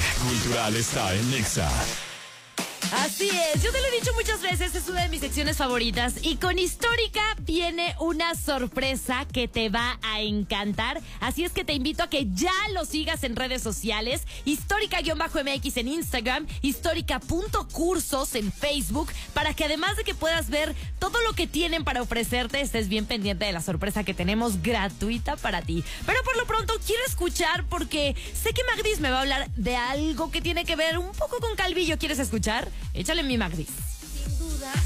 cultural está en Nexa. Así es, yo te lo he dicho muchas veces, es una de mis secciones favoritas y con Histórica viene una sorpresa que te va a encantar, así es que te invito a que ya lo sigas en redes sociales, histórica-mx en Instagram, histórica.cursos en Facebook, para que además de que puedas ver todo lo que tienen para ofrecerte, estés bien pendiente de la sorpresa que tenemos gratuita para ti. Pero por lo pronto quiero escuchar porque sé que Magdis me va a hablar de algo que tiene que ver un poco con Calvillo, ¿quieres escuchar? Échale mi Magdis.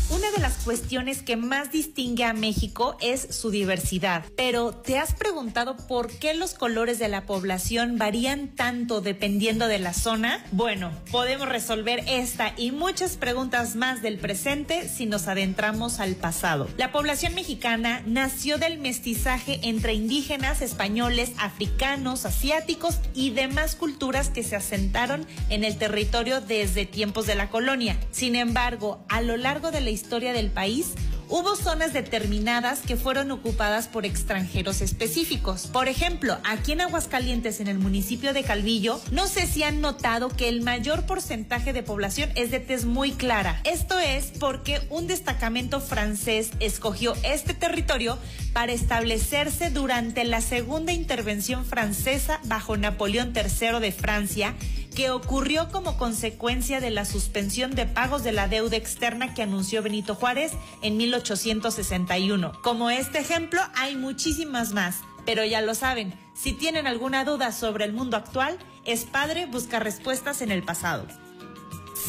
Una de las cuestiones que más distingue a México es su diversidad. Pero, ¿te has preguntado por qué los colores de la población varían tanto dependiendo de la zona? Bueno, podemos resolver esta y muchas preguntas más del presente si nos adentramos al pasado. La población mexicana nació del mestizaje entre indígenas, españoles, africanos, asiáticos y demás culturas que se asentaron en el territorio desde tiempos de la colonia. Sin embargo, a lo de la historia del país, hubo zonas determinadas que fueron ocupadas por extranjeros específicos. Por ejemplo, aquí en Aguascalientes, en el municipio de Calvillo, no sé si han notado que el mayor porcentaje de población es de tez muy clara. Esto es porque un destacamento francés escogió este territorio para establecerse durante la segunda intervención francesa bajo Napoleón III de Francia que ocurrió como consecuencia de la suspensión de pagos de la deuda externa que anunció Benito Juárez en 1861. Como este ejemplo, hay muchísimas más, pero ya lo saben, si tienen alguna duda sobre el mundo actual, es padre buscar respuestas en el pasado.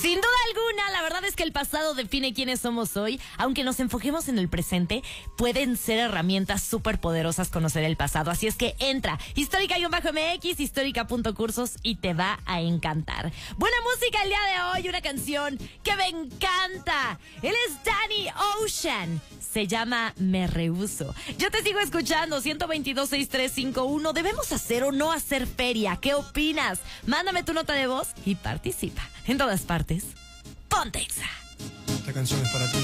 Sin duda alguna, la verdad es que el pasado define quiénes somos hoy. Aunque nos enfoquemos en el presente, pueden ser herramientas súper poderosas conocer el pasado. Así es que entra histórica-mx, histórica.cursos y te va a encantar. Buena música el día de hoy, una canción que me encanta. Él es Danny Ocean. Se llama Me Rehuso. Yo te sigo escuchando, 122-6351. ¿Debemos hacer o no hacer feria? ¿Qué opinas? Mándame tu nota de voz y participa. En todas partes, Pontexa. Esta canción es para ti.